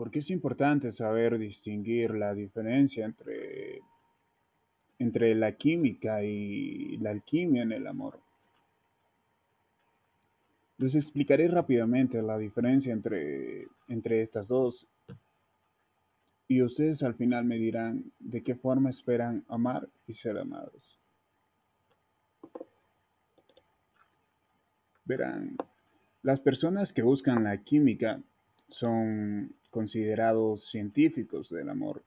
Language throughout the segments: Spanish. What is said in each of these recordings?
Porque es importante saber distinguir la diferencia entre, entre la química y la alquimia en el amor. Les explicaré rápidamente la diferencia entre, entre estas dos y ustedes al final me dirán de qué forma esperan amar y ser amados. Verán, las personas que buscan la química son considerados científicos del amor.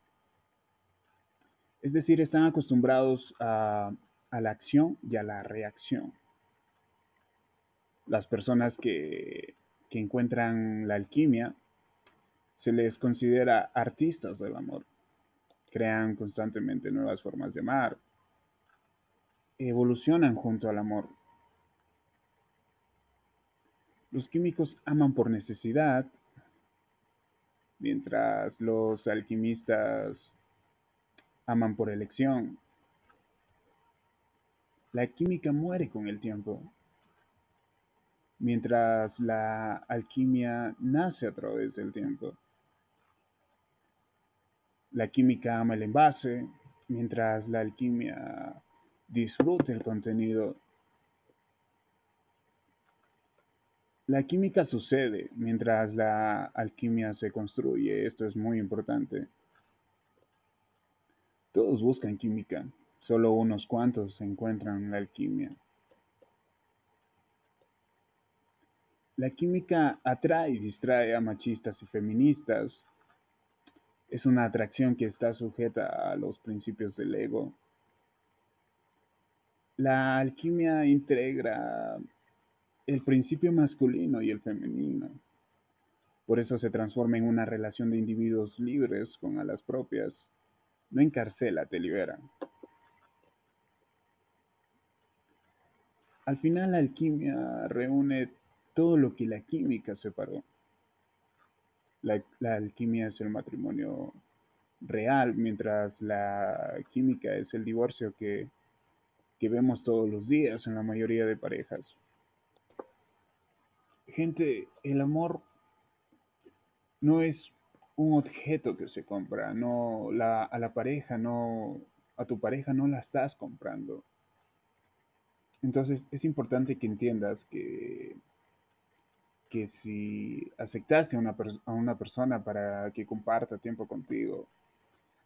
Es decir, están acostumbrados a, la acción y a la reacción. Las personas que encuentran la alquimia se les considera artistas del amor. Crean constantemente nuevas formas de amar. Evolucionan junto al amor. Los químicos aman por necesidad, mientras los alquimistas aman por elección. La química muere con el tiempo, mientras la alquimia nace a través del tiempo. La química ama el envase, mientras la alquimia disfruta el contenido. La química sucede mientras la alquimia se construye. Esto es muy importante. Todos buscan química, solo unos cuantos encuentran la alquimia. La química atrae y distrae a machistas y feministas, es una atracción que está sujeta a los principios del ego. La alquimia integra el principio masculino y el femenino. Por eso se transforma en una relación de individuos libres con alas propias. No encarcela, te libera. Al final la alquimia reúne todo lo que la química separó. La, alquimia es el matrimonio real, mientras la química es el divorcio que, que vemos todos los días en la mayoría de parejas. Gente, el amor no es un objeto que se compra, no la, a la pareja no a tu pareja no la estás comprando. Entonces es importante que entiendas que que si aceptaste a una, a una persona para que comparta tiempo contigo,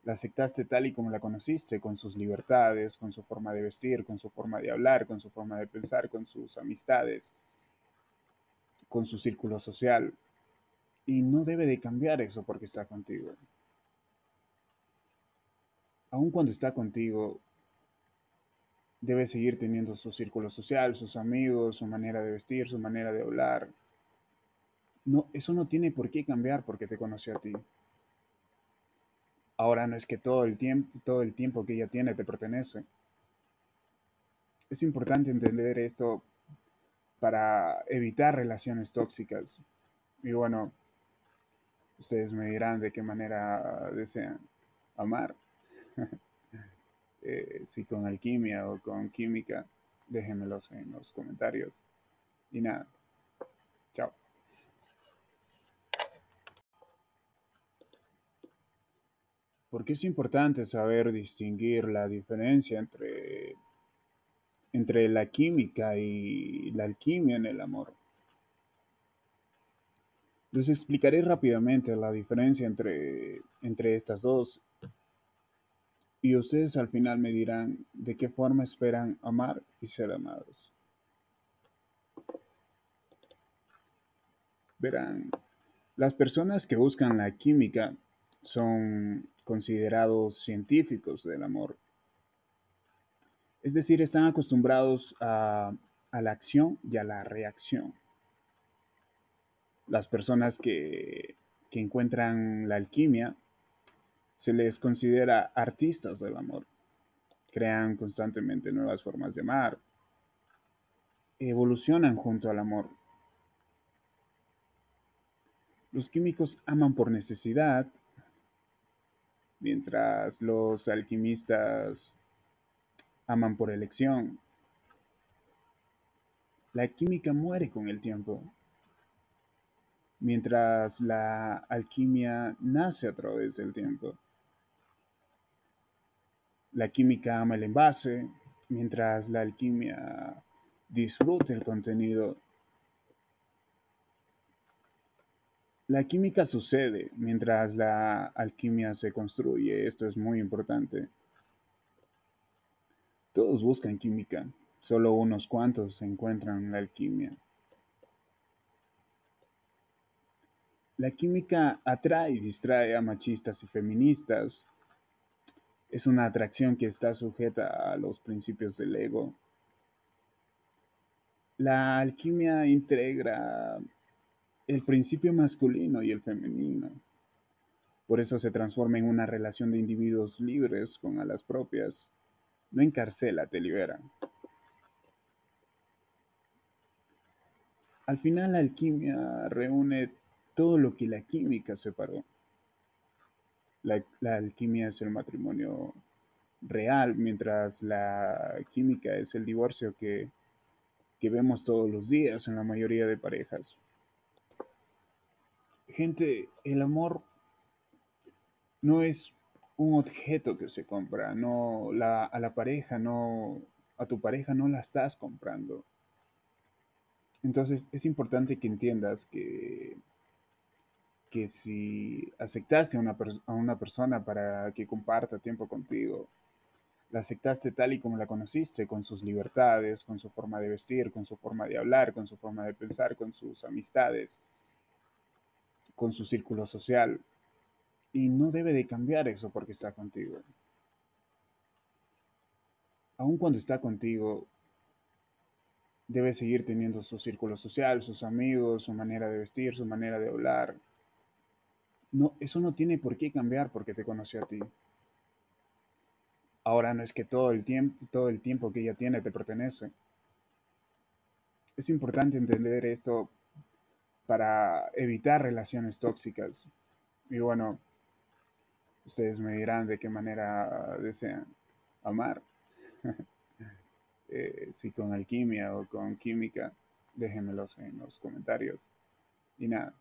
la aceptaste tal y como la conociste, con sus libertades, con su forma de vestir, con su forma de hablar, con su forma de pensar, con sus amistades, con su círculo social. Y no debe de cambiar eso porque está contigo. Aun cuando está contigo, debe seguir teniendo su círculo social, sus amigos, su manera de vestir, su manera de hablar, no, eso no tiene por qué cambiar porque te conoció a ti. Ahora no es que todo el tiempo, todo el tiempo que ella tiene te pertenece. Es importante entender esto para evitar relaciones tóxicas. Y bueno, ustedes me dirán de qué manera desean amar. Eh, si con alquimia o con química, déjenmelos en los comentarios. Y nada, chao. Porque es importante saber distinguir la diferencia entre, entre la química y la alquimia en el amor. Les explicaré rápidamente la diferencia entre, entre estas dos y ustedes al final me dirán de qué forma esperan amar y ser amados. Verán, las personas que buscan la química son considerados científicos del amor. Es decir, están acostumbrados a, la acción y a la reacción. Las personas que, que encuentran la alquimia se les considera artistas del amor. Crean constantemente nuevas formas de amar. Evolucionan junto al amor. Los químicos aman por necesidad, mientras los alquimistas aman por elección. La química muere con el tiempo, mientras la alquimia nace a través del tiempo. La química ama el envase, mientras la alquimia disfruta el contenido. La química sucede mientras la alquimia se construye. Esto es muy importante. Todos buscan química, solo unos cuantos encuentran la alquimia. La química atrae y distrae a machistas y feministas. Es una atracción que está sujeta a los principios del ego. La alquimia integra el principio masculino y el femenino. Por eso se transforma en una relación de individuos libres con alas propias. No encarcela, te libera. Al final la alquimia reúne todo lo que la química separó. La, la alquimia es el matrimonio real, mientras la química es el divorcio que, que vemos todos los días en la mayoría de parejas. Gente, el amor no es un objeto que se compra, no la, a la pareja, no a tu pareja no la estás comprando. Entonces es importante que entiendas que que si aceptaste a una, a una persona para que comparta tiempo contigo, la aceptaste tal y como la conociste, con sus libertades, con su forma de vestir, con su forma de hablar, con su forma de pensar, con sus amistades, con su círculo social. Y no debe de cambiar eso porque está contigo. Aun cuando está contigo, debe seguir teniendo su círculo social, sus amigos, su manera de vestir, su manera de hablar, no, eso no tiene por qué cambiar porque te conoció a ti. Ahora no es que todo el tiempo, todo el tiempo que ella tiene te pertenece. Es importante entender esto para evitar relaciones tóxicas. Y bueno, ustedes me dirán de qué manera desean amar. Eh, si con alquimia o con química, déjenmelos en los comentarios. Y nada.